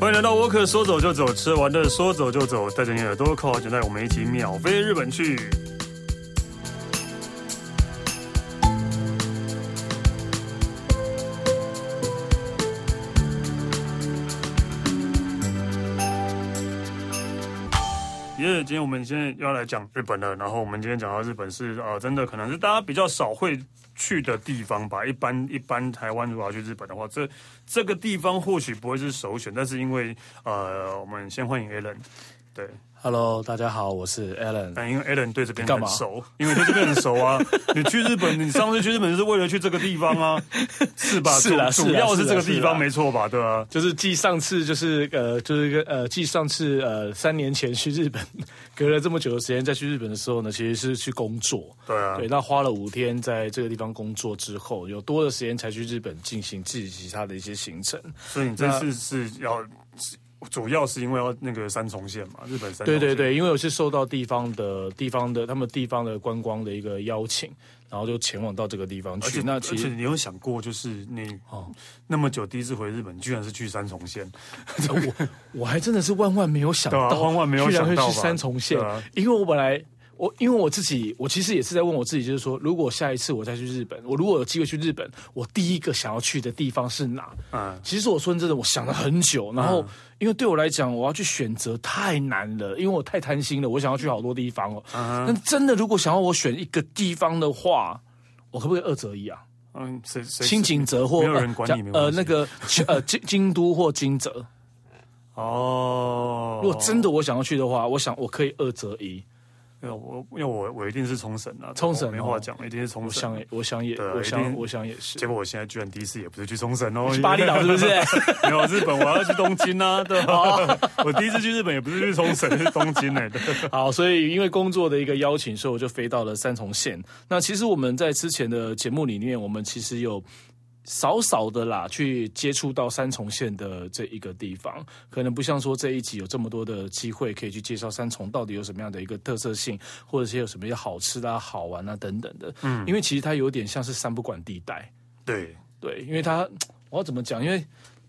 欢迎来到沃克，说走就走，吃完的说走就走，带着你的耳朵扣好，就带我们一起秒飞日本去。耶！今天我们现在要来讲日本了，然后我们今天讲到日本是啊、真的可能是大家比较少会去的地方吧。一般一般台湾如果要去日本的话，这这个地方或许不会是首选，但是因为呃，我们先欢迎 Alan，对。Hello，大家好，我是 Alan。但因为 Alan 对这边很熟，因为对这边很熟啊。你去日本，你上次去日本就是为了去这个地方啊，是吧？是啊，主要是这个地方没错吧？对啊，就是继上次就是呃，就是一个呃，继上次呃三年前去日本，隔了这么久的时间再去日本的时候呢，其实是去工作。对啊，对，那花了五天在这个地方工作之后，有多的时间才去日本进行自己其他的一些行程。所以你这次是要。主要是因为要那个三重县嘛，日本三重。对对对，因为我是受到地方的地方的他们地方的观光的一个邀请，然后就前往到这个地方去。而且那其实而且你有想过，就是你哦那么久第一次回日本，居然是去三重县，我我还真的是万万没有想到，啊、万万没有想到会去三重县，啊、因为我本来。我因为我自己，我其实也是在问我自己，就是说，如果下一次我再去日本，我如果有机会去日本，我第一个想要去的地方是哪？嗯，其实我说真的，我想了很久，然后因为对我来讲，我要去选择太难了，因为我太贪心了，我想要去好多地方哦。嗯，但真的，如果想要我选一个地方的话，我可不可以二择一啊？嗯，谁谁轻井泽或没有人管你，呃，那个呃 京京都或金泽。哦，如果真的我想要去的话，我想我可以二择一。因为我因为我我一定是冲绳啊，冲绳没话讲，一定是冲绳。我想我想也，我想我想也是。结果我现在居然第一次也不是去冲绳哦，去巴厘岛是不是？没有日本，我要去东京啊，对吧？我第一次去日本也不是去冲绳，是东京哎。好，所以因为工作的一个邀请，所以我就飞到了三重县。那其实我们在之前的节目里面，我们其实有。少少的啦，去接触到三重县的这一个地方，可能不像说这一集有这么多的机会可以去介绍三重到底有什么样的一个特色性，或者是有什么样好吃的啊、好玩啊等等的。嗯，因为其实它有点像是三不管地带。对对，因为它我要怎么讲？因为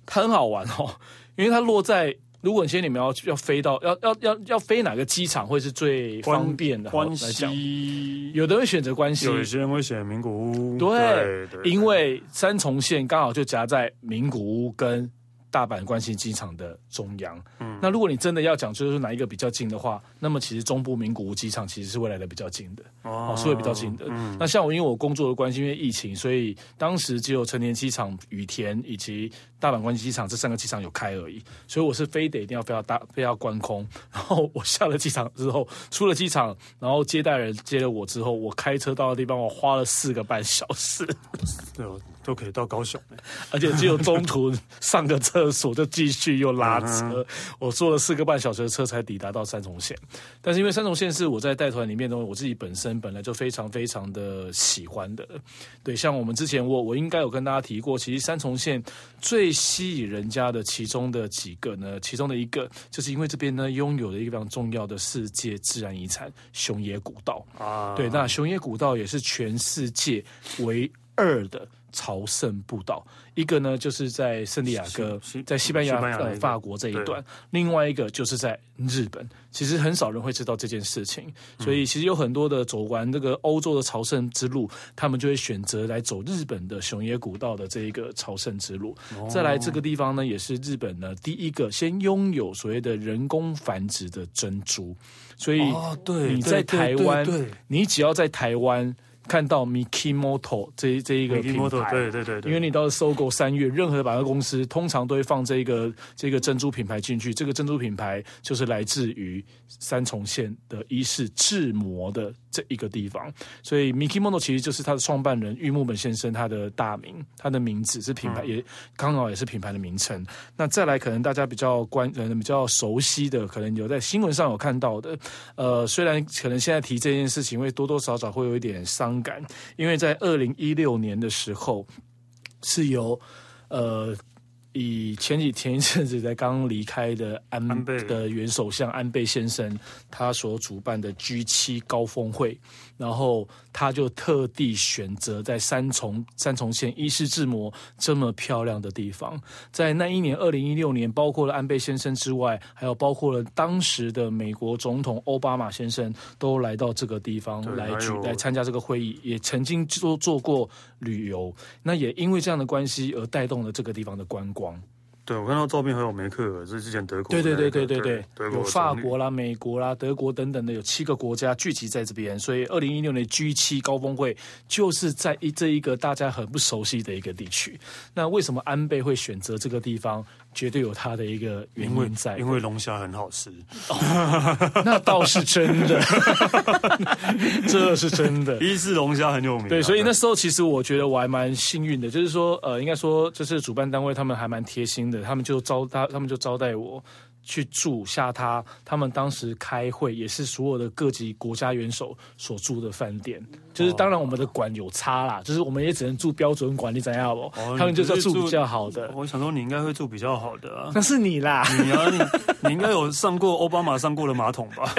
它很好玩哦，因为它落在。如果你现在你们要要飞到要要要要飞哪个机场会是最方便的？关西，有的人会选择关西，有些人会选名古屋。对，对对对，因为三重县刚好就夹在名古屋跟。大阪关西机场的中央，嗯，那如果你真的要讲，就是哪一个比较近的话，那么其实中部名古屋机场其实是未来的比较近的，哦，是会比较近的。嗯，那像我因为我工作的关系，因为疫情，所以当时只有成田机场、羽田以及大阪关西机场这三个机场有开而已，所以我是非得一定要飞到大飞到关空，然后我下了机场之后，出了机场，然后接待人接了我之后，我开车到的地方，我花了四个半小时。对都可以到高雄，而且只有中途上个厕所就继续又拉车，我坐了四个半小时的车才抵达到三重县。但是因为三重县是我在带团里面的我自己本身本来就非常非常的喜欢的，对，像我们之前我我应该有跟大家提过，其实三重县最吸引人家的其中的几个呢，其中的一个就是因为这边呢拥有了一个非常重要的世界自然遗产熊野古道啊，对，那熊野古道也是全世界唯二的。朝圣步道，一个呢就是在圣地亚哥，在西班牙、呃法国这一段；另外一个就是在日本。其实很少人会知道这件事情，所以其实有很多的走完这个欧洲的朝圣之路，他们就会选择来走日本的熊野古道的这一个朝圣之路。再来这个地方呢，也是日本呢第一个先拥有所谓的人工繁殖的珍珠。所以，你在台湾，你只要在台湾。看到 Mikimoto 这这一个品牌，对对对，因为你到搜狗三月，任何的百货公司通常都会放这个这个珍珠品牌进去。这个珍珠品牌就是来自于三重县的伊势智磨的这一个地方，所以 Miki Mono 其实就是他的创办人玉木本先生他的大名，他的名字是品牌，也刚好也是品牌的名称。那再来，可能大家比较关呃比较熟悉的，可能有在新闻上有看到的，呃，虽然可能现在提这件事情，会多多少少会有一点伤。感，因为在二零一六年的时候，是由呃以前几前一阵子才刚离开的安，倍。的原首相安倍先生，他所主办的 G 七高峰会，然后他就特地选择在三重三重县伊势志摩这么漂亮的地方，在那一年二零一六年，包括了安倍先生之外，还有包括了当时的美国总统奥巴马先生都来到这个地方来举来参加这个会议，也曾经做做过旅游，那也因为这样的关系而带动了这个地方的观光。对，我看到照片还有梅克尔，是之前德国。对对对对对对，对有法国啦、美国啦、德国等等的，有七个国家聚集在这边，所以二零一六年 G 七高峰会就是在一这一个大家很不熟悉的一个地区。那为什么安倍会选择这个地方？绝对有他的一个原因在，因为龙虾很好吃。哦，那倒是真的，这是真的。伊势龙虾很有名啊，对，所以那时候其实我觉得我还蛮幸运的，就是说，呃，应该说，就是主办单位他们还蛮贴心的，他们就招他，他们就招待我。去住下他，他们当时开会也是所有的各级国家元首所住的饭店，就是当然我们的馆有差啦，就是我们也只能住标准馆，你怎样不？哦、他们就是要住比较好的。我想说你应该会住比较好的啊，那是你啦，你啊，你你应该有上过奥巴马上过的马桶吧？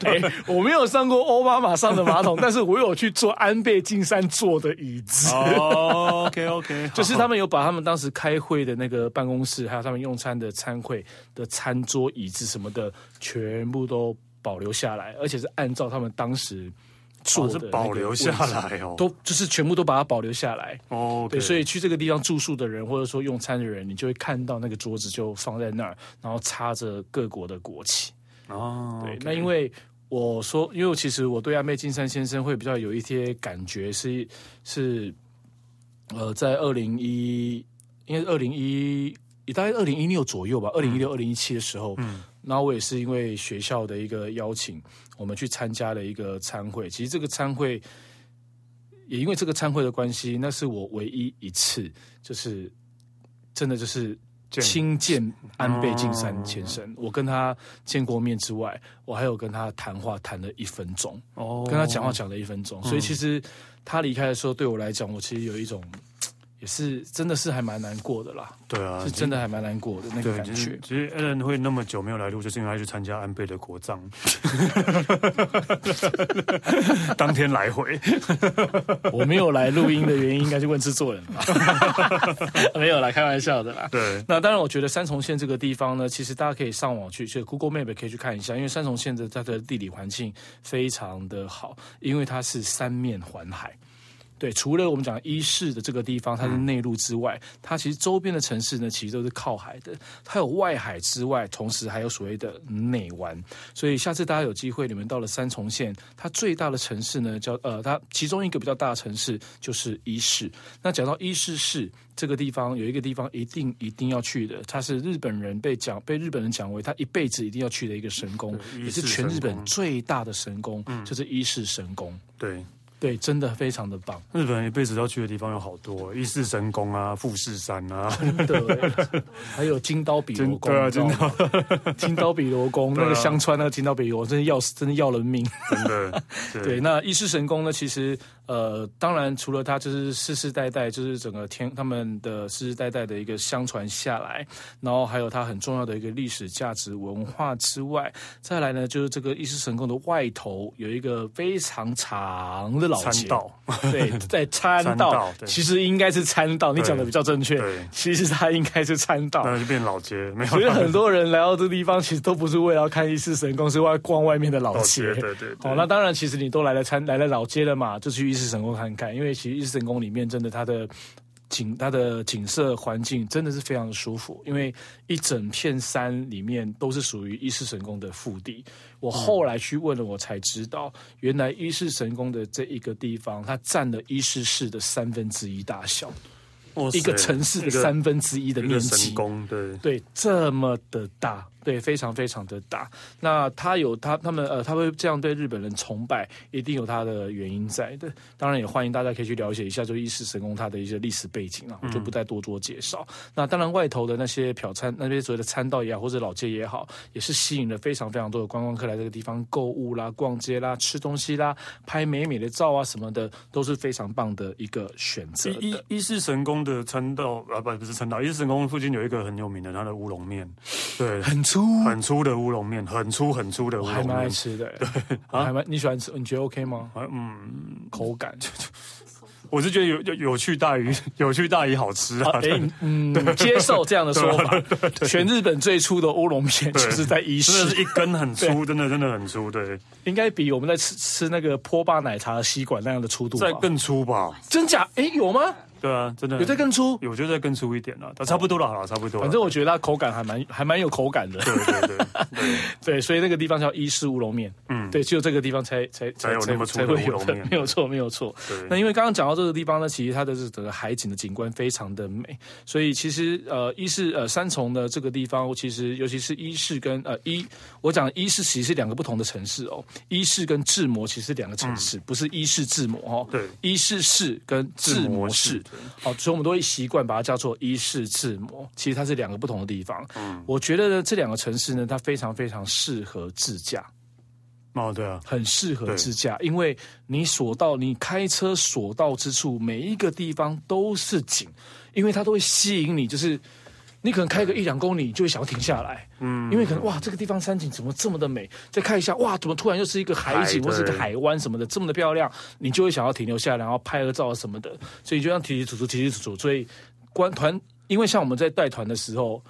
对、欸，我没有上过奥巴马上的马桶，但是我有去坐安倍晋三坐的椅子。哦，OK OK，就是他们有把他们当时开会的那个办公室，还有他们用餐的餐会的餐桌、椅子什么的，全部都保留下来，而且是按照他们当时做的、哦、保留下来哦，都就是全部都把它保留下来哦。Okay、对，所以去这个地方住宿的人，或者说用餐的人，你就会看到那个桌子就放在那儿，然后插着各国的国旗哦。对那因为我说，因为其实我对安倍晋三先生会比较有一些感觉是，是是呃，在二零一，应该是二零一。大概二零一六左右吧，二零一六、二零一七的时候，嗯，然后我也是因为学校的一个邀请，我们去参加了一个参会。其实这个参会也因为这个参会的关系，那是我唯一一次，就是真的就是亲见安倍晋三先生。哦。我跟他见过面之外，我还有跟他谈话谈了一分钟，哦，跟他讲话讲了一分钟。所以其实他离开的时候，对我来讲，我其实有一种。也是，真的是还蛮难过的啦。对啊，是真的还蛮难过的那个感觉。其实 Allen 会那么久没有来录，就是因为他去参加安倍的国葬，当天来回。我没有来录音的原因，应该是问制作人吧。没有啦，开玩笑的啦。对，那当然，我觉得三重县这个地方呢，其实大家可以上网去，去 Google Map 可以去看一下，因为三重县的它的地理环境非常的好，因为它是三面环海。对，除了我们讲伊势的这个地方，它是内陆之外，它其实周边的城市呢，其实都是靠海的。它有外海之外，同时还有所谓的内湾。所以下次大家有机会，你们到了三重县，它最大的城市呢，叫呃，它其中一个比较大的城市就是伊势。那讲到伊势市这个地方，有一个地方一定一定要去的，它是日本人被讲被日本人讲为他一辈子一定要去的一个神宫，也是全日本最大的神宫，嗯、就是伊势神宫。对。对，真的非常的棒。日本人一辈子要去的地方有好多，伊势神宫啊，富士山啊，真的，还有金刀比罗宫，对啊，金刀 金刀比罗宫 那个香川那个金刀比罗，真的要真的要人命，真的。对，对那伊势神宫呢，其实。呃，当然，除了它就是世世代代，就是整个天他们的世世代代的一个相传下来，然后还有它很重要的一个历史价值文化之外，再来呢，就是这个伊势神宫的外头有一个非常长的老街。道，对，在参道，道其实应该是参道，你讲的比较正确，对，其实它应该是参道，那就变老街，没有。所以很多人来到这个地方，其实都不是为了要看伊势神宫，是为了逛外面的老街，对，对对。好，那当然，其实你都来了参来了老街了嘛，就去伊势。伊势神宫看看，因为其实伊势神宫里面真的它的景、它的景色环境真的是非常的舒服，因为一整片山里面都是属于伊势神宫的腹地。我后来去问了，我才知道，原来伊势神宫的这一个地方，它占了伊势市的三分之一大小，一个城市的三分之一的面积。宫对对，这么的大。对，非常非常的大。那他有他他们呃，他会这样对日本人崇拜，一定有他的原因在的。当然也欢迎大家可以去了解一下，就伊势神宫它的一些历史背景啊，我就不再多做介绍。嗯、那当然外头的那些朴参那些所谓的参道也好，或者老街也好，也是吸引了非常非常多的观光客来这个地方购物啦、逛街啦、吃东西啦、拍美美的照啊什么的，都是非常棒的一个选择。伊伊势神宫的参道啊，不不是参道，伊势神宫附近有一个很有名的它的乌龙面，对，很粗很粗的乌龙面，很粗很粗的乌龙面，还蛮爱吃的。对，还蛮你喜欢吃？你觉得 OK 吗？嗯，口感。我是觉得有有有趣大于 有趣大于好吃啊！哎，嗯，接受这样的说法。全日本最粗的乌龙面就是在伊势，真的是一根很粗，真的真的很粗。对，应该比我们在吃吃那个波霸奶茶的吸管那样的粗度，再更粗吧？真假？哎，有吗？对啊，真的。有在更粗，有就再更粗一点了，差不多了，好了，差不多。反正我觉得它口感还蛮还蛮有口感的。对对对 对，所以那个地方叫伊势乌龙面。嗯，对，只有这个地方才才才有那么粗的乌龙面，没有错，没有错。那因为刚刚讲到这个地方呢，其实它的这整个海景的景观非常的美，所以其实呃伊势呃三重的这个地方，其实尤其是伊势跟呃伊，我讲伊势其实是两个不同的城市哦，伊势跟智摩其实是两个城市，不是伊势智摩哦。对，伊势市跟智摩市，好，所以我们都。会习惯把它叫做伊势志摩，其实它是两个不同的地方。嗯，我觉得呢，这两个城市呢，它非常非常适合自驾。哦，对啊，很适合自驾，因为你所到你开车所到之处，每一个地方都是景，因为它都会吸引你，就是。你可能开个一两公里，就会想要停下来，嗯，因为可能哇，这个地方山景怎么这么的美？再看一下，哇，怎么突然又是一个海景，或是一个海湾什么的，这么的漂亮，你就会想要停留下来，然后拍个照什么的。所以就这样提提楚楚，提提楚楚。所以，观团，因为像我们在带团的时候，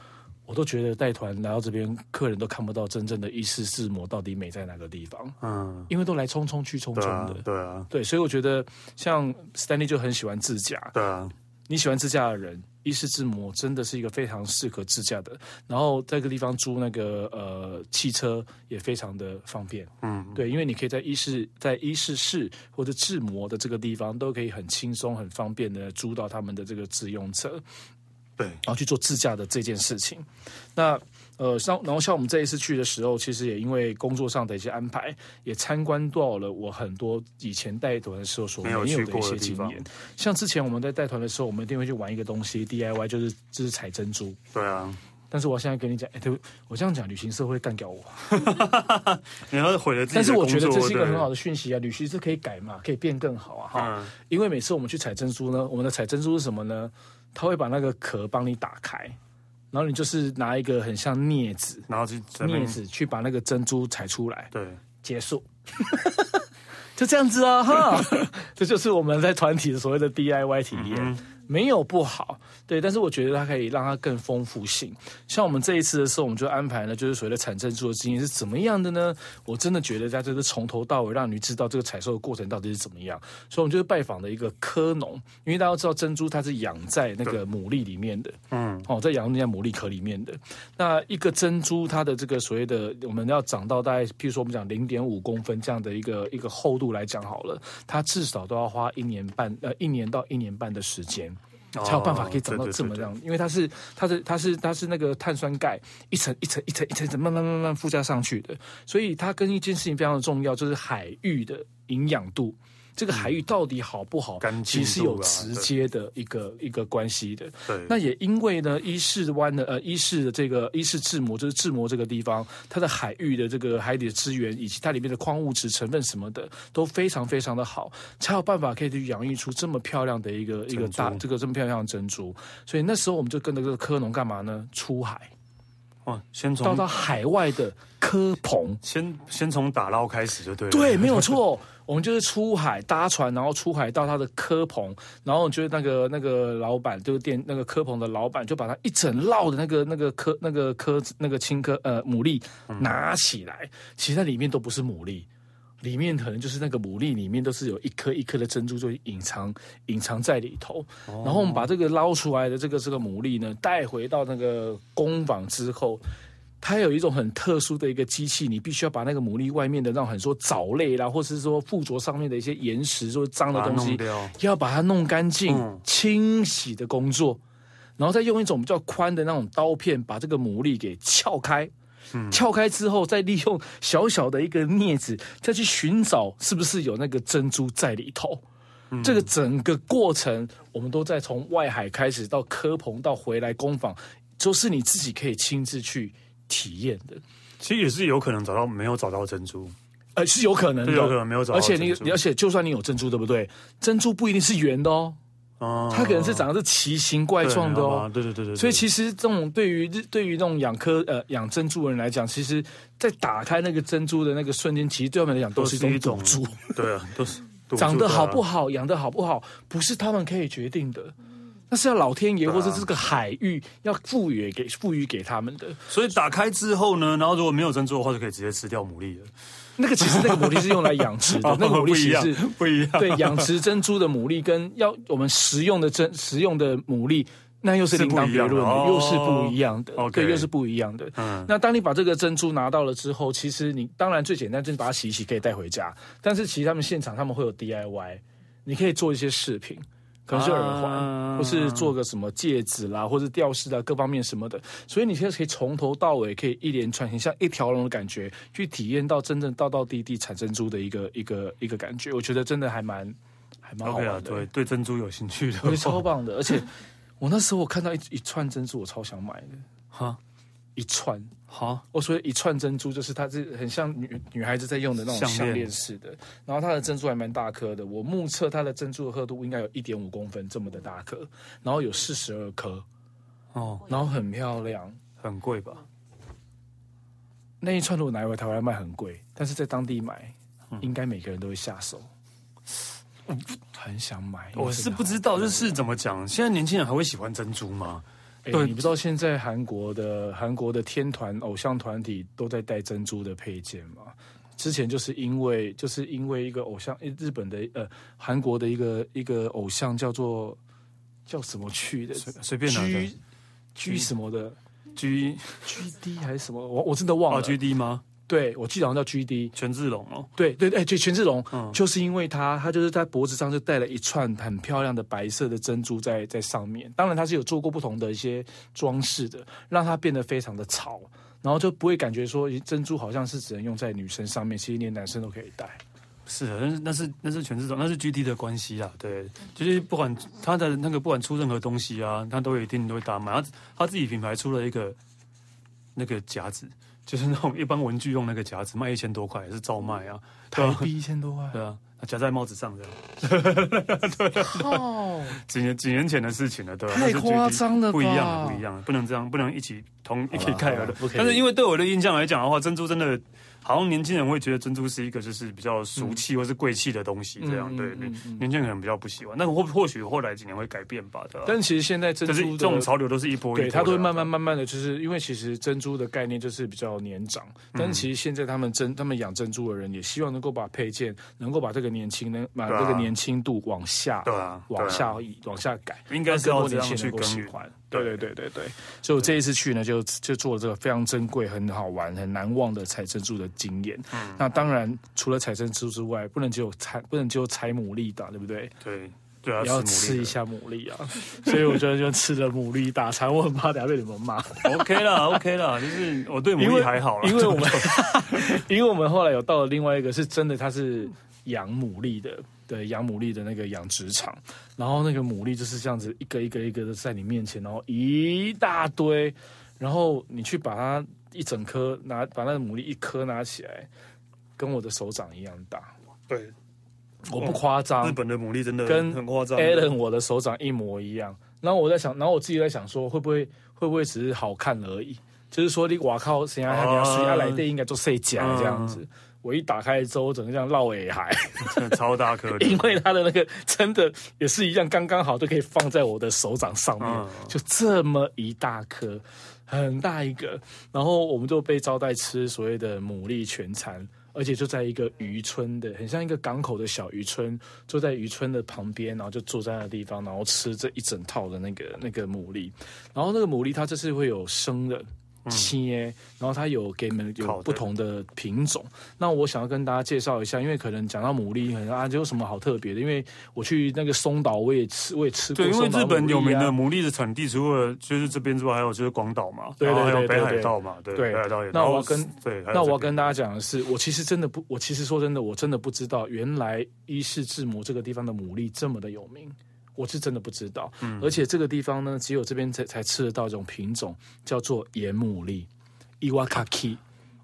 我都觉得带团来到这边，客人都看不到真正的伊势志摩到底美在哪个地方，嗯，因为都来匆匆去匆匆的，对啊，对，所以我觉得像 Stanley 就很喜欢自驾，对啊，你喜欢自驾的人。伊势志摩真的是一个非常适合自驾的，然后在这个地方租那个呃汽车也非常的方便，嗯，对，因为你可以在伊势在伊势市或者志摩的这个地方都可以很轻松很方便的租到他们的这个自用车，对，然后去做自驾的这件事情，那。呃，像然后像我们这一次去的时候，其实也因为工作上的一些安排，也参观到了我很多以前带团的时候所没有的一些经验。像之前我们在带团的时候，我们一定会去玩一个东西，DIY，就是就是采珍珠。对啊。但是我现在跟你讲，哎，对，我这样讲，旅行社会干掉我。然后毁了。但是我觉得这是一个很好的讯息啊，旅行社可以改嘛，可以变更好啊，哈。嗯。因为每次我们去采珍珠呢，我们的采珍珠是什么呢？他会把那个壳帮你打开。然后你就是拿一个很像镊子，然后去镊子去把那个珍珠采出来，对，结束，就这样子啊，哈，这就是我们在团体所谓的 DIY 体验。嗯没有不好，对，但是我觉得它可以让它更丰富性。像我们这一次的时候，我们就安排了，就是所谓的产珍珠的经验是怎么样的呢？我真的觉得在这是从头到尾让你知道这个采收的过程到底是怎么样。所以，我们就是拜访了一个科农，因为大家都知道珍珠它是养在那个牡蛎里面的，嗯，哦，在养在牡蛎壳里面的。那一个珍珠，它的这个所谓的我们要长到大概，譬如说我们讲零点五公分这样的一个一个厚度来讲好了，它至少都要花一年半，呃，一年到一年半的时间。才有办法可以长到这么样，因为它是它是它是它是那个碳酸钙一层一层一层一层一层慢慢慢慢附加上去的，所以它跟一件事情非常的重要，就是海域的营养度。这个海域到底好不好？嗯、其实有直接的一个一个关系的。对。那也因为呢，伊势湾的呃，伊势的这个伊势志摩，就是志摩这个地方，它的海域的这个海底的资源以及它里面的矿物质成分什么的都非常非常的好，才有办法可以去养育出这么漂亮的一个一个大这个这么漂亮的珍珠。所以那时候我们就跟着这个科农干嘛呢？出海。哇！先从到到海外的科棚，先先从打捞开始就对了。对，没有错。我们就是出海搭船，然后出海到他的科棚，然后就是那个那个老板，就是店那个科棚的老板，就把他一整捞的那个那个科那个科那个青科呃牡蛎拿起来，其实那里面都不是牡蛎，里面可能就是那个牡蛎里面都是有一颗一颗的珍珠，就隐藏隐藏在里头。然后我们把这个捞出来的这个这个牡蛎呢，带回到那个工坊之后。它有一种很特殊的一个机器，你必须要把那个牡蛎外面的那种很多藻类啦，或者是说附着上面的一些岩石，说脏的东西，要把它弄干净、嗯、清洗的工作，然后再用一种比较宽的那种刀片把这个牡蛎给撬开，嗯，撬开之后再利用小小的一个镊子再去寻找是不是有那个珍珠在里头。嗯、这个整个过程，我们都在从外海开始到科棚到回来工坊，都是你自己可以亲自去体验的。其实也是有可能找到没有找到珍珠。呃，是有可能的，有可能没有找到。而且你，而且就算你有珍珠，对不对？珍珠不一定是圆的哦，哦，它可能是长得是奇形怪状的哦。对对对对。所以其实这种对于对于那种养科呃养珍珠的人来讲，其实，在打开那个珍珠的那个瞬间，其实对他们来讲都是一种赌注。对啊，都是长得好不好，养的好不好，不是他们可以决定的。那是要老天爷或者这个海域要赋予给赋予给他们的。所以打开之后呢，然后如果没有珍珠的话，就可以直接吃掉牡蛎了。那个其实那个牡蛎是用来养殖的，那个牡蛎其实是不一样。对，养殖珍珠的牡蛎跟要我们食用的珍食用的牡蛎，那又是另当别论的，又是不一样的。对，又是不一样的。嗯。那当你把这个珍珠拿到了之后，其实你当然最简单就是把它洗一洗，可以带回家。但是其实他们现场他们会有 DIY，你可以做一些饰品。可能是耳环，啊、或是做个什么戒指啦，或者吊饰啊，各方面什么的。所以你现在可以从头到尾，可以一连串，很像一条龙的感觉，去体验到真正道道地地产珍珠的一个一个一个感觉。我觉得真的还蛮还蛮好玩的。对，对珍珠有兴趣的，我觉得超棒的。而且我那时候我看到一一串珍珠，我超想买的。哈。一串。好，我说一串珍珠，就是它是很像女女孩子在用的那种项链。式的，然后它的珍珠还蛮大颗的，我目测它的珍珠的厚度应该有一点五公分这么的大颗，然后有四十二颗，哦，然后很漂亮，很贵吧？那一串如果拿回台湾卖很贵，但是在当地买，应该每个人都会下手，嗯，很想买。我是不知道，就是怎么讲，现在年轻人还会喜欢珍珠吗？欸、对，你不知道现在韩国的韩国的天团偶像团体都在戴珍珠的配件吗？之前就是因为就是因为一个偶像，日本的呃韩国的一个一个偶像叫做叫什么去的，随随便拿的 G 什么的 G G D 还是什么，我我真的忘了、啊、G D 吗？对，我记得好像叫 G D 权志龙哦，对对对，就权志龙，嗯，就是因为他，他就是在脖子上就戴了一串很漂亮的白色的珍珠在在上面。当然，他是有做过不同的一些装饰的，让它变得非常的潮，然后就不会感觉说珍珠好像是只能用在女生上面，其实连男生都可以戴。是的，但是那是那是权志龙，那是 G D 的关系啊。对，就是不管他的那个不管出任何东西啊，他都一定都会打满。他他自己品牌出了一个那个夹子。就是那种一般文具用那个夹子，卖一千多块，也是照卖啊，台币一千多块，对啊，夹在帽子上这样，对，哦，几年几年前的事情了，对吧？太夸张了，不一样，不一样，不能这样，不能一起同一起盖了的。但是因为对我的印象来讲的话，珍珠真的。好像年轻人会觉得珍珠是一个就是比较俗气或是贵气的东西，这样、嗯、对对，年轻人可能比较不喜欢。那或或许后来几年会改变吧，对吧？但其实现在珍珠这种潮流都是一波一波，对，它都会慢慢慢慢的就是因为其实珍珠的概念就是比较年长，但其实现在他们珍他们养珍珠的人也希望能够把配件能够把这个年轻能把这个年轻度往下对啊往下往下改，应该是要这样去更换。对对对对对，所以我这一次去呢，就就做了这个非常珍贵、很好玩、很难忘的采珍珠的经验。嗯，那当然除了采珍珠之外，不能只有采，不能只有采牡蛎的，对不对？对对啊，要吃一下牡蛎啊！所以我觉得就吃了牡蛎大餐，我很怕等下被你们骂。OK 啦，OK 啦，就是我对牡蛎还好了，因为我们 因为我们后来有到了另外一个是真的，它是养牡蛎的。对，养牡蛎的那个养殖场，然后那个牡蛎就是这样子，一个一个一个的在你面前，然后一大堆，然后你去把它一整颗拿，把那个牡蛎一颗拿起来，跟我的手掌一样大。对，我不夸张，日本的牡蛎真的跟很夸张，Allen 我的手掌一模一样。然后我在想，然后我自己在想说，会不会会不会只是好看而已？就是说你哇靠，谁啊？你要水下来电应该做碎甲这样子。我一打开之后，整个像绕尾海，超大颗粒。因为它的那个真的也是一样，刚刚好就可以放在我的手掌上面，嗯、就这么一大颗，很大一个。然后我们就被招待吃所谓的牡蛎全餐，而且就在一个渔村的，很像一个港口的小渔村，坐在渔村的旁边，然后就坐在那个地方，然后吃这一整套的那个那个牡蛎。然后那个牡蛎它这是会有生的。切，然后它有给你们有不同的品种。那我想要跟大家介绍一下，因为可能讲到牡蛎，可能啊，就有什么好特别的？因为我去那个松岛，我也吃，我也吃过。对，因为日本有名的牡蛎的产地，除了就是这边之外，还有就是广岛嘛，对对对，还有北海道嘛，对，北海道也。那我要跟对，那我要跟大家讲的是，我其实真的不，我其实说真的，我真的不知道，原来伊势志摩这个地方的牡蛎这么的有名。我是真的不知道，嗯、而且这个地方呢，只有这边才才吃得到一种品种，叫做盐牡蛎，Iwakaki，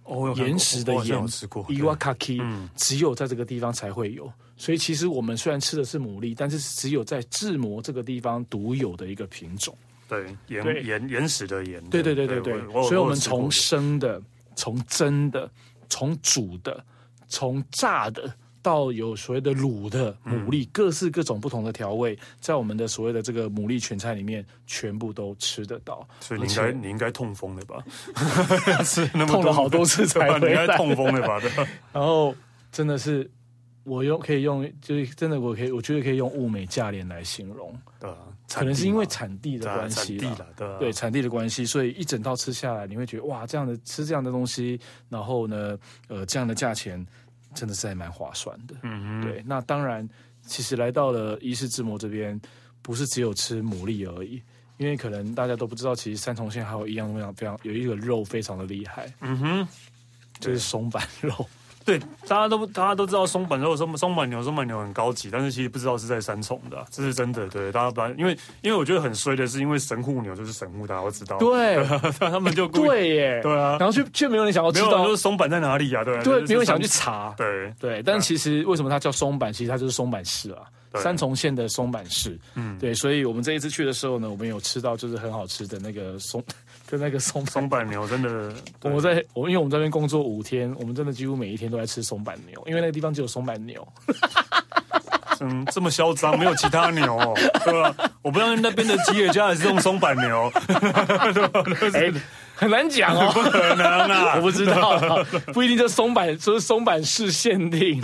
哦，岩石的岩，Iwakaki，只有在这个地方才会有。所以其实我们虽然吃的是牡蛎，但是只有在志摩这个地方独有的一个品种。对，岩岩岩石的岩。对对对对对，对。所以我们从生的，从蒸的，从煮的，从炸的。到有所谓的卤的牡蛎，各式各种不同的调味，在我们的所谓的这个牡蛎全菜里面，全部都吃得到。所以你应该你应该痛风了吧？是痛了好多次才回 来。你应该痛风了吧？对。然后真的是，我用可以用，就是真的我可以，我觉得可以用物美价廉来形容。对，可能是因为产地的关系，对对，产地的关系，所以一整套吃下来，你会觉得哇，这样的吃这样的东西，然后呢，呃，这样的价钱。真的是还蛮划算的，嗯哼，对。那当然，其实来到了伊势志摩这边，不是只有吃牡蛎而已，因为可能大家都不知道，其实三重县还有一样非常非常有一个肉非常的厉害，嗯哼，就是松板肉。对，大家都大家都知道松板肉、松松板牛、松板牛很高级，但是其实不知道是在三重的，这是真的。对，大家不然因为因为我觉得很衰的是，因为神户牛就是神户，大家都知道。对，他们就对耶，对啊，然后却却没有人想要知道，就是松板在哪里呀？对，对，没有人想去查。对对，但其实为什么它叫松板？其实它就是松板市啊，三重县的松板市。嗯，对，所以我们这一次去的时候呢，我们有吃到就是很好吃的那个松。就那个松松板牛真的，我在我因为我们这边工作五天，我们真的几乎每一天都在吃松板牛，因为那个地方只有松板牛。嗯，这么嚣张，没有其他牛，哦，对吧？我不知道那边的吉野家也是用松板牛，哎，很难讲哦，不可能啊，我不知道，不一定就松板，说是松板市限定。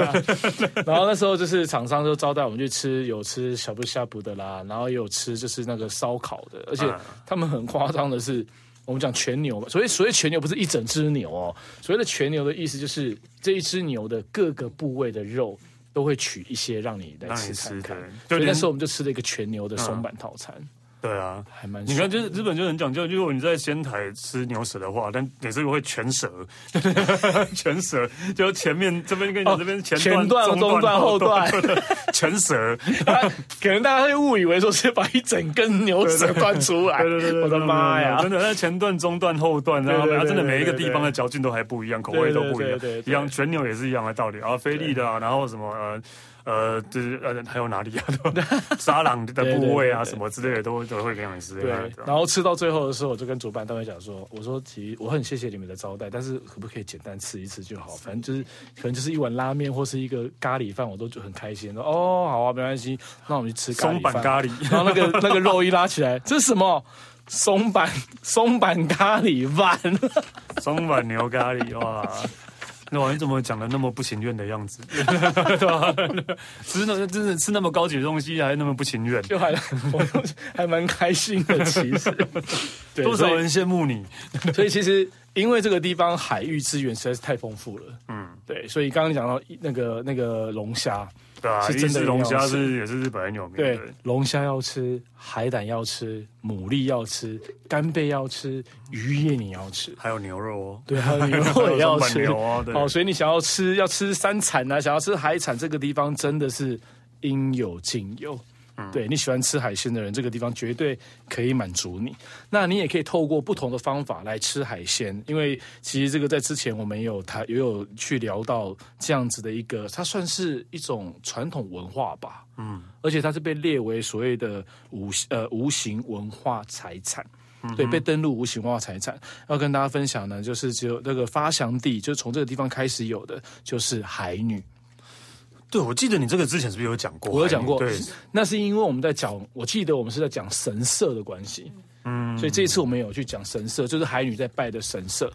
然后那时候就是厂商就招待我们去吃，有吃小布呷布的啦，然后也有吃就是那个烧烤的，而且他们很夸张的是。我们讲全牛嘛，所以所谓全牛不是一整只牛哦，所谓的全牛的意思就是这一只牛的各个部位的肉都会取一些让你来吃看看。所以那时候我们就吃了一个全牛的松板套餐。对啊，还蛮。你看，就是日本就很讲究，如果你在仙台吃牛舌的话，但也是会全舌，全舌，就前面这边跟你讲这边前段、中段、后段，全舌。可能大家会误以为说是把一整根牛舌端出来。对对对，我的妈呀！真的，那前段、中段、后段，然后它真的每一个地方的嚼劲都还不一样，口味都不一样。一样全牛也是一样的道理。啊菲力的啊，然后什么呃。呃，就是呃，还有哪里啊？对沙朗的部位啊，什么之类的，都都会给你吃。对，然后吃到最后的时候，我就跟主办单位讲说：“我说，其实我很谢谢你们的招待，但是可不可以简单吃一次就好？反正就是可能就是一碗拉面或是一个咖喱饭，我都就很开心。说哦，好啊，没关系，那我们去吃咖喱。松板咖喱，然后那个那个肉一拉起来，这是什么？松板松板咖喱饭，松板牛咖喱哇！” 那你怎么讲的那么不情愿的样子？对吧？吃那真的吃那么高级的东西，还那么不情愿，就还我还蛮开心的。其实，对，多少人羡慕你。所以其实因为这个地方海域资源实在是太丰富了。嗯，对。所以刚刚讲到那个那个龙虾。对啊，是真的龙虾是也是日本很有名的。对，龙虾要吃，海胆要吃，牡蛎要吃，干贝要吃，鱼叶你要吃，还有牛肉哦。对，还有牛肉也要吃哦。哦，所以你想要吃要吃山产啊，想要吃海产，这个地方真的是应有尽有。对，你喜欢吃海鲜的人，这个地方绝对可以满足你。那你也可以透过不同的方法来吃海鲜，因为其实这个在之前我们也有他也有去聊到这样子的一个，它算是一种传统文化吧。嗯，而且它是被列为所谓的无呃无形文化财产，对，被登录无形文化财产。要跟大家分享呢，就是只有那个发祥地，就是从这个地方开始有的，就是海女。对，我记得你这个之前是不是有讲过？我有讲过，对，那是因为我们在讲，我记得我们是在讲神社的关系，嗯，所以这一次我们有去讲神社，就是海女在拜的神社。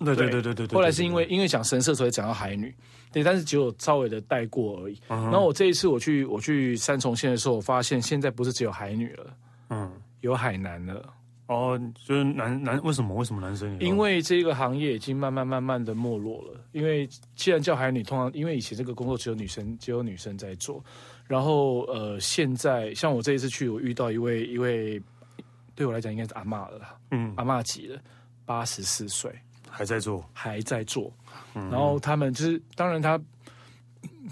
对对对对对。后来是因为因为讲神社，所以讲到海女，对，但是只有稍微的带过而已。然后我这一次我去我去三重县的时候，我发现现在不是只有海女了，嗯，有海男了。哦，就是男男为什么为什么男生也？因为这个行业已经慢慢慢慢的没落了。因为既然叫海女，通常因为以前这个工作只有女生只有女生在做，然后呃，现在像我这一次去，我遇到一位一位，对我来讲应该是阿嬷了，嗯，阿嬷级的，八十四岁还在做，还在做，嗯、然后他们就是当然他。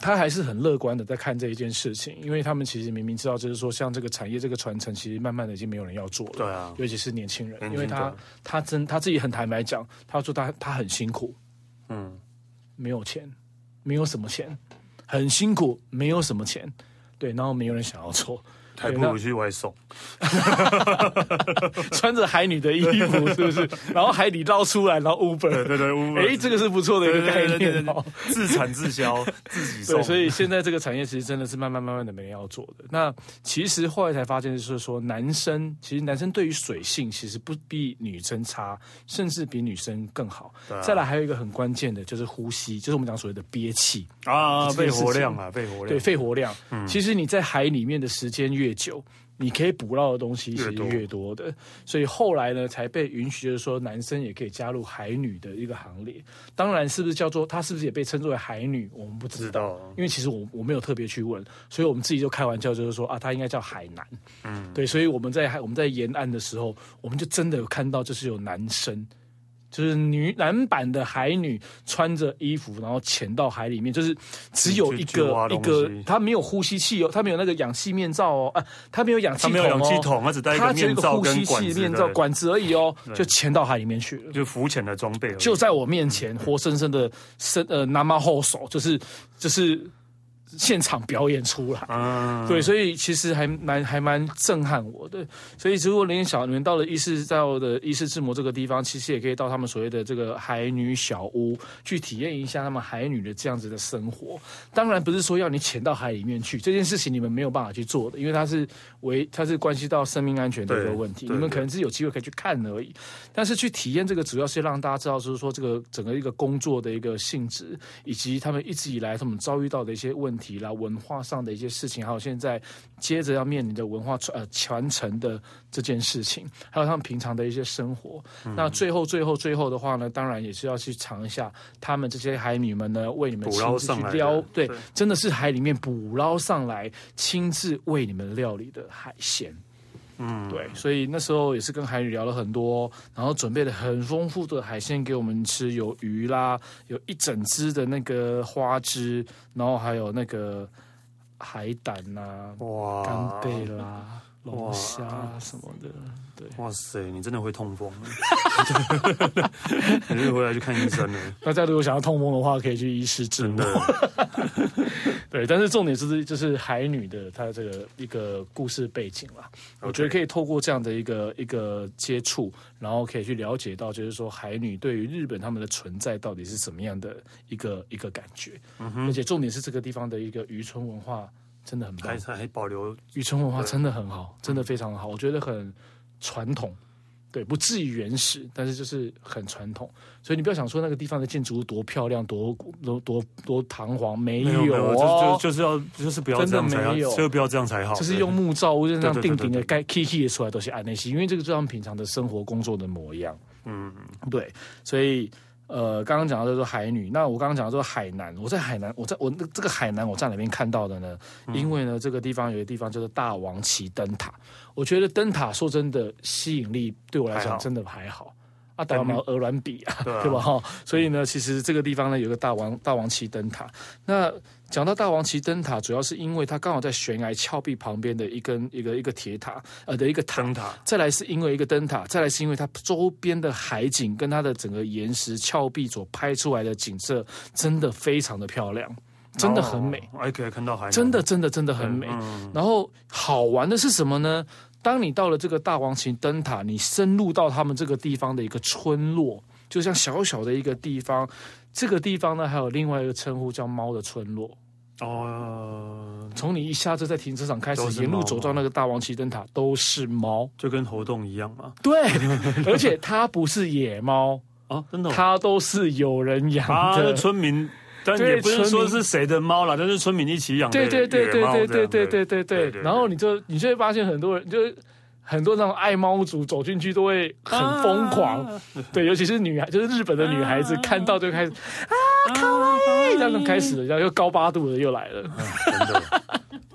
他还是很乐观的在看这一件事情，因为他们其实明明知道，就是说像这个产业这个传承，其实慢慢的已经没有人要做了。对啊，尤其是年轻人，因为他他真他自己很坦白讲，他说他他很辛苦，嗯，没有钱，没有什么钱，很辛苦，没有什么钱，对，然后没有人想要做。还不如去外送，穿着海女的衣服是不是？然后海底捞出来，然后 Uber，对对对，Uber，哎，这个是不错的一个概念哦，自产自销，自己送。对，所以现在这个产业其实真的是慢慢慢慢的没人要做的。那其实后来才发现，就是说男生其实男生对于水性其实不比女生差，甚至比女生更好。啊、再来还有一个很关键的就是呼吸，就是我们讲所谓的憋气啊，肺活量啊，肺活量，对，肺活量。嗯，其实你在海里面的时间越越久，你可以捕捞的东西是越多的，所以后来呢，才被允许，就是说男生也可以加入海女的一个行列。当然，是不是叫做他是不是也被称作为海女，我们不知道，因为其实我我没有特别去问，所以我们自己就开玩笑，就是说啊，他应该叫海男。嗯，对，所以我们在海我们在沿岸的时候，我们就真的有看到，就是有男生。就是女男版的海女穿着衣服，然后潜到海里面，就是只有一个一个，他没有呼吸器哦，他没有那个氧气面罩哦，啊，他没有氧气筒哦，他只带一个面罩跟呼吸器面罩管子而已哦，就潜到海里面去了，就浮潜的装备，就在我面前活生生的生呃拿马后手，就是就是。现场表演出来，啊、对，所以其实还蛮还蛮震撼我的。所以如果连小你们到了伊势到的伊势志摩这个地方，其实也可以到他们所谓的这个海女小屋去体验一下他们海女的这样子的生活。当然不是说要你潜到海里面去，这件事情你们没有办法去做的，因为它是为它是关系到生命安全的一个问题。你们可能是有机会可以去看而已，但是去体验这个主要是让大家知道，就是说这个整个一个工作的一个性质，以及他们一直以来他们遭遇到的一些问题。文化上的一些事情，还有现在接着要面临的文化传呃传承的这件事情，还有他们平常的一些生活。嗯、那最后最后最后的话呢，当然也是要去尝一下他们这些海女们呢，为你们亲自去撩，对，对真的是海里面捕捞上来，亲自为你们料理的海鲜。嗯，对，所以那时候也是跟海女聊了很多，然后准备了很丰富的海鲜给我们吃，有鱼啦，有一整只的那个花枝，然后还有那个海胆呐、啊，哇，干贝啦，龙虾什么的。对，哇塞，你真的会痛风，你就回来去看医生了。大家如果想要痛风的话，可以去医师治。真的，对，但是重点是就是海女的她这个一个故事背景啦。我觉得可以透过这样的一个一个接触，然后可以去了解到，就是说海女对于日本他们的存在到底是什么样的一个一个感觉。嗯哼，而且重点是这个地方的一个渔村文化真的很棒，还还保留渔村文化真的很好，真的非常好，我觉得很。传统，对，不至于原始，但是就是很传统。所以你不要想说那个地方的建筑物多漂亮、多多多多堂皇，没有，没有就就就是要就是不要这样才好，就不要这样才好。就是用木造屋，就这样定定的盖 Kiki 出来都是安那些，因为这个就他们平常的生活工作的模样。嗯，对，所以。呃，刚刚讲到的是海女，那我刚刚讲到这个海南，我在海南，我在我这个海南，我在哪边看到的呢？嗯、因为呢，这个地方有一个地方叫做大王旗灯塔，我觉得灯塔说真的吸引力对我来讲真的还好。啊，打毛鹅卵比啊，对吧？哈，所以呢，其实这个地方呢，有个大王大王旗灯塔。那讲到大王旗灯塔，主要是因为它刚好在悬崖峭壁旁边的一根一个一个铁塔，呃的一个灯塔。再来是因为一个灯塔，再来是因为它周边的海景跟它的整个岩石峭壁所拍出来的景色，真的非常的漂亮，真的很美。还可以看到海，真的真的真的很美。然后好玩的是什么呢？当你到了这个大王旗灯塔，你深入到他们这个地方的一个村落，就像小小的一个地方。这个地方呢，还有另外一个称呼叫“猫的村落”。哦，从你一下车在停车场开始，沿路走到那个大王旗灯塔，都是猫，就跟活动一样嘛。对，而且它不是野猫啊，真的，它都是有人养的村民。但也不是说是谁的猫啦，就是村民一起养的。对对对对对对对对对对。然后你就你就会发现很多人就很多那种爱猫族走进去都会很疯狂，啊、对，尤其是女孩，就是日本的女孩子，啊、看到就开始啊，卡哇伊，这样就开始了，然后又高八度的又来了，啊、真的。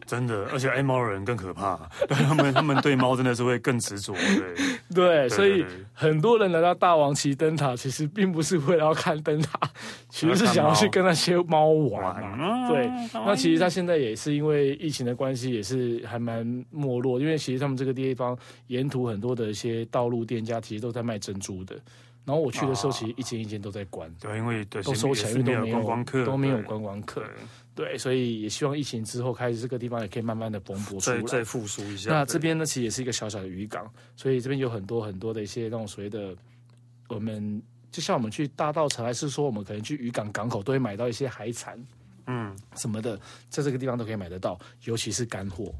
真的，而且爱猫的人更可怕，对 他们，他们对猫真的是会更执着。对，对，所以很多人来到大王旗灯塔，其实并不是为了要看灯塔，其实是想要去跟那些猫玩。对，那其实他现在也是因为疫情的关系，也是还蛮没落，因为其实他们这个地方沿途很多的一些道路店家，其实都在卖珍珠的。然后我去的时候，其实一间一间都在关，对，因为都收起来，因为都没有观光客，都没有观光客。对，所以也希望疫情之后开始，这个地方也可以慢慢的蓬勃出来，再再复苏一下。那这边呢，其实也是一个小小的渔港，所以这边有很多很多的一些那种所谓的，我们就像我们去大稻城，还是说我们可能去渔港港口，都会买到一些海产，嗯，什么的，在这个地方都可以买得到，尤其是干货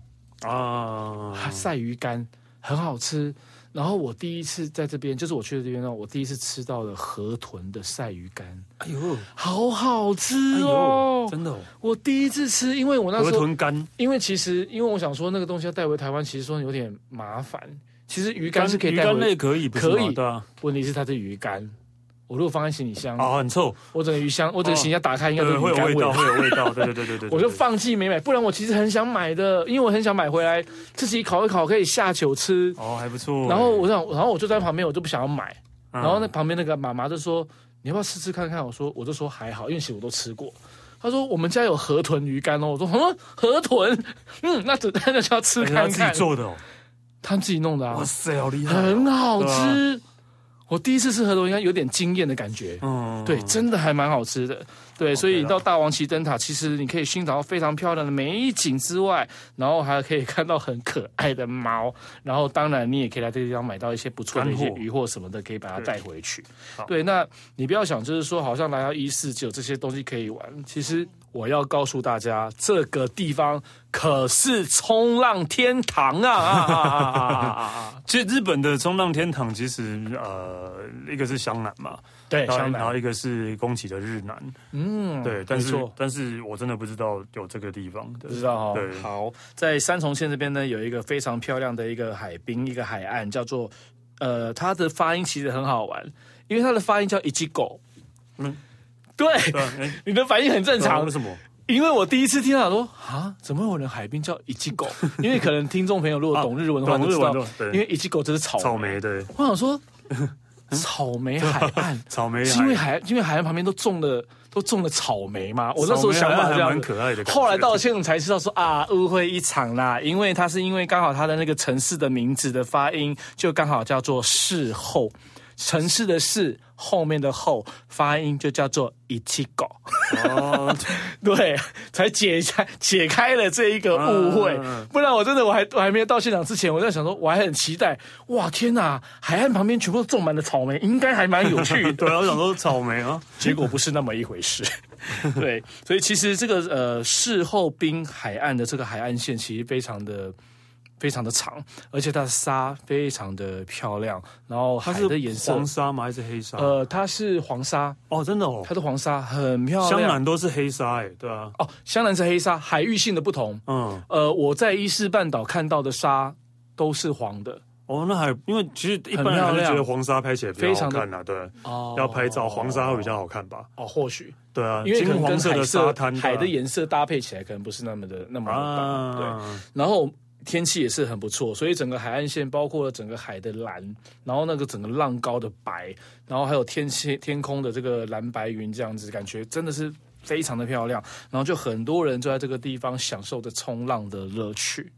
啊，晒鱼干很好吃。然后我第一次在这边，就是我去的这边呢，我第一次吃到了河豚的晒鱼干。哎呦，好好吃哦！真的，哦我第一次吃，因为我那时候河豚干，因为其实因为我想说那个东西要带回台湾，其实说有点麻烦。其实鱼干是可以带回，鱼干类可以，可以的。问题是它是鱼干。我如果放在行李箱，哦，很臭。我整个鱼箱，我整个行李箱打开，应该都会有味道，会有味道。对对对对对。我就放弃没买，不然我其实很想买的，因为我很想买回来自己烤一烤，可以下酒吃。哦，还不错。然后我想，然后我就在旁边，我就不想要买。然后那旁边那个妈妈就说：“你要不要试试看看？”我说：“我就说还好，因为其实我都吃过。”他说：“我们家有河豚鱼干哦。”我说：“嗯，河豚，嗯，那这那就要吃看看。”自己做的哦，他自己弄的啊。哇塞，好厉害，很好吃。我第一次吃河豚，应该有点惊艳的感觉。嗯，对，真的还蛮好吃的。对，所以你到大王旗灯塔，其实你可以欣赏到非常漂亮的美景之外，然后还可以看到很可爱的猫。然后当然你也可以来这个地方买到一些不错的一些鱼货什么的，可以把它带回去。对，那你不要想，就是说好像来到伊势只有这些东西可以玩。其实我要告诉大家，这个地方可是冲浪天堂啊！其实日本的冲浪天堂，其实呃，一个是湘南嘛。对，然后一个是宫崎的日南，嗯，对，但是但是我真的不知道有这个地方，不知道哈。好，在三重县这边呢，有一个非常漂亮的一个海滨，一个海岸，叫做呃，它的发音其实很好玩，因为它的发音叫一只狗。嗯，对，你的反应很正常。为什么？因为我第一次听到说啊，怎么会有人海滨叫一只狗？因为可能听众朋友如果懂日文的话就知道，因为一只狗就是草草莓。对，我想说。草莓海岸，草莓是因为海，因为海岸旁边都种了，都种了草莓嘛。我那时候想法还蛮可爱的。后来到了现场才知道说啊，误会一场啦。因为它是因为刚好它的那个城市的名字的发音就刚好叫做事后，城市的市。后面的后发音就叫做一只狗，哦，对，才解开解开了这一个误会，啊、不然我真的我还我还没有到现场之前，我在想说我还很期待，哇天哪，海岸旁边全部都种满了草莓，应该还蛮有趣的。对，我想说草莓啊，结果不是那么一回事。对，所以其实这个呃事后滨海岸的这个海岸线其实非常的。非常的长，而且它的沙非常的漂亮，然后海的颜色黄沙吗？还是黑沙？呃，它是黄沙哦，真的哦，它的黄沙很漂亮。香南都是黑沙哎，对啊。哦，香南是黑沙，海域性的不同。嗯，呃，我在伊势半岛看到的沙都是黄的。哦，那还因为其实一般人还是觉得黄沙拍起来非常好看啊，对。哦，要拍照黄沙会比较好看吧？哦，或许对啊，因为金黄色的沙滩，海的颜色搭配起来可能不是那么的那么棒。对，然后。天气也是很不错，所以整个海岸线包括了整个海的蓝，然后那个整个浪高的白，然后还有天气天空的这个蓝白云这样子，感觉真的是非常的漂亮。然后就很多人就在这个地方享受着冲浪的乐趣。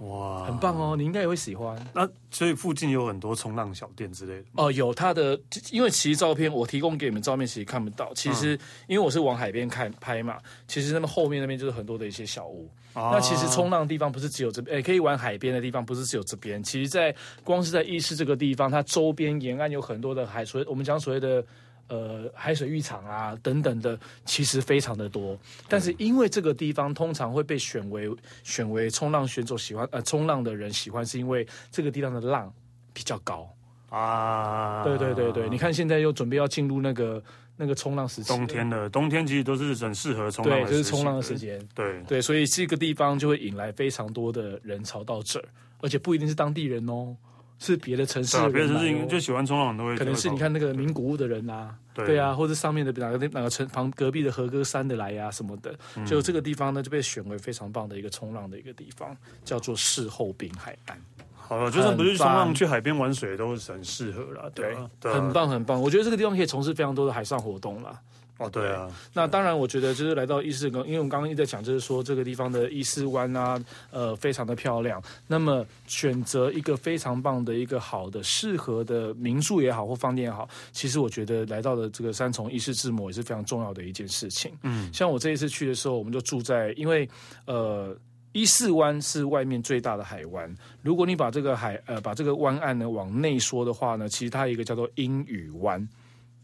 哇，很棒哦！你应该也会喜欢。那所以附近有很多冲浪小店之类的哦，有它的，因为其实照片我提供给你们照片，其实看不到。其实因为我是往海边看拍嘛，其实那么后面那边就是很多的一些小屋。啊、那其实冲浪的地方不是只有这边，哎，可以玩海边的地方不是只有这边。其实，在光是在伊势这个地方，它周边沿岸有很多的海，所以我们讲所谓的。呃，海水浴场啊，等等的，其实非常的多。但是因为这个地方通常会被选为选为冲浪选手喜欢，呃，冲浪的人喜欢，是因为这个地方的浪比较高啊。对对对对，你看现在又准备要进入那个那个冲浪时期，冬天的冬天其实都是很适合冲浪的，对，就是冲浪的时间。对对，所以这个地方就会引来非常多的人潮到这儿。而且不一定是当地人哦。是别的城市别的城市就喜欢冲浪都会，可能是你看那个名古屋的人啊，对，对啊，或者上面的哪个哪个城旁隔壁的和歌山的来呀、啊、什么的，嗯、就这个地方呢就被选为非常棒的一个冲浪的一个地方，叫做事后滨海岸。好了，就算不是冲浪，去海边玩水都是很适合了，对，对，很棒很棒。我觉得这个地方可以从事非常多的海上活动了。哦，对啊，那当然，我觉得就是来到伊势，因为我们刚刚一直在讲，就是说这个地方的伊势湾啊，呃，非常的漂亮。那么选择一个非常棒的一个好的适合的民宿也好，或饭店也好，其实我觉得来到的这个三重伊势志摩也是非常重要的一件事情。嗯，像我这一次去的时候，我们就住在，因为呃，伊势湾是外面最大的海湾。如果你把这个海呃把这个湾岸呢往内说的话呢，其实它有一个叫做英语湾。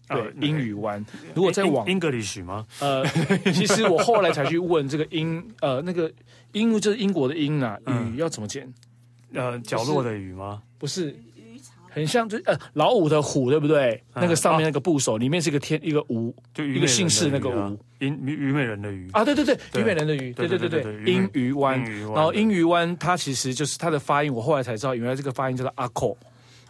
对，英语湾。如果再往英格里许吗？呃，其实我后来才去问这个英，呃，那个英就是英国的英啊，语要怎么剪？呃，角落的语吗？不是，很像就呃老虎的虎，对不对？那个上面那个部首里面是一个天一个吴，就一个姓氏那个吴，虞虞美人的虞啊，对对对，虞美人的虞，对对对对，英语湾。然后英语湾它其实就是它的发音，我后来才知道，原来这个发音叫做阿口。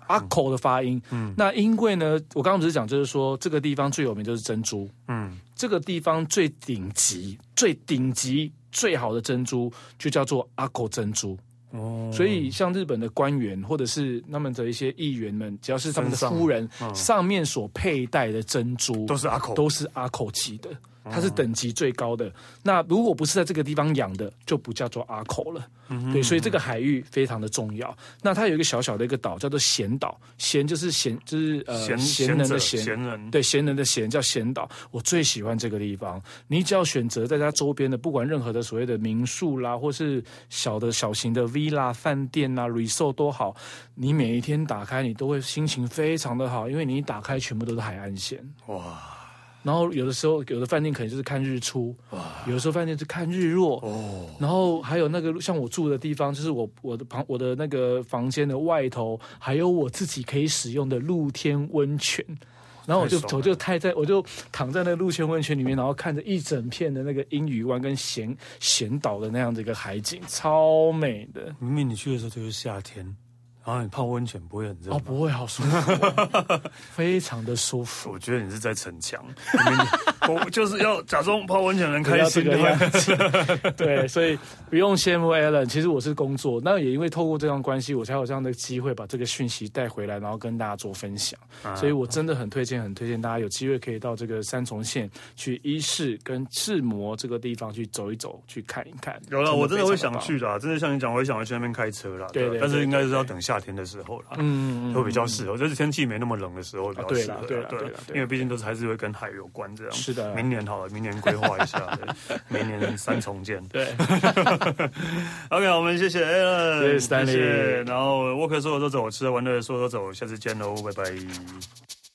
阿口的发音，嗯，那因为呢，我刚刚不是讲，就是说这个地方最有名就是珍珠，嗯，这个地方最顶级、最顶级、最好的珍珠就叫做阿口珍珠，哦，所以像日本的官员或者是他们的一些议员们，只要是他们的夫人上，上面所佩戴的珍珠都是阿口，都是阿口级的。它是等级最高的，那如果不是在这个地方养的，就不叫做阿口了。对，所以这个海域非常的重要。那它有一个小小的一个岛，叫做贤岛。贤就是贤，就是呃闲闲人的贤，贤人对贤人的贤叫贤岛。我最喜欢这个地方。你只要选择在它周边的，不管任何的所谓的民宿啦，或是小的小型的 villa 饭店啊，resort 都好，你每一天打开，你都会心情非常的好，因为你一打开，全部都是海岸线。哇！然后有的时候，有的饭店可能就是看日出，哇有的时候饭店是看日落。哦，然后还有那个像我住的地方，就是我我的旁我的那个房间的外头，还有我自己可以使用的露天温泉。然后我就我就太在我就躺在那个露天温泉里面，然后看着一整片的那个英语湾跟咸咸岛的那样的一个海景，超美的。明明你去的时候就是夏天。然后你泡温泉不会很热哦，不会，好舒服，非常的舒服。我觉得你是在逞强，我就是要假装泡温泉能开心的样子。对，所以不用羡慕 Alan。其实我是工作，那也因为透过这段关系，我才有这样的机会把这个讯息带回来，然后跟大家做分享。所以我真的很推荐，很推荐大家有机会可以到这个三重县去伊势跟志摩这个地方去走一走，去看一看。有了，我真的会想去的，真的像你讲，我也想去那边开车了。对，但是应该是要等下。夏天的时候了，嗯，会比较适合，就是天气没那么冷的时候比较适合，对对，因为毕竟都是还是会跟海有关这样。是的，明年好了，明年规划一下，明年三重见。对，OK，我们谢谢 Alan，谢谢 Stanley，然后沃克说走就走，吃的玩的说走就走，下次见喽，拜拜。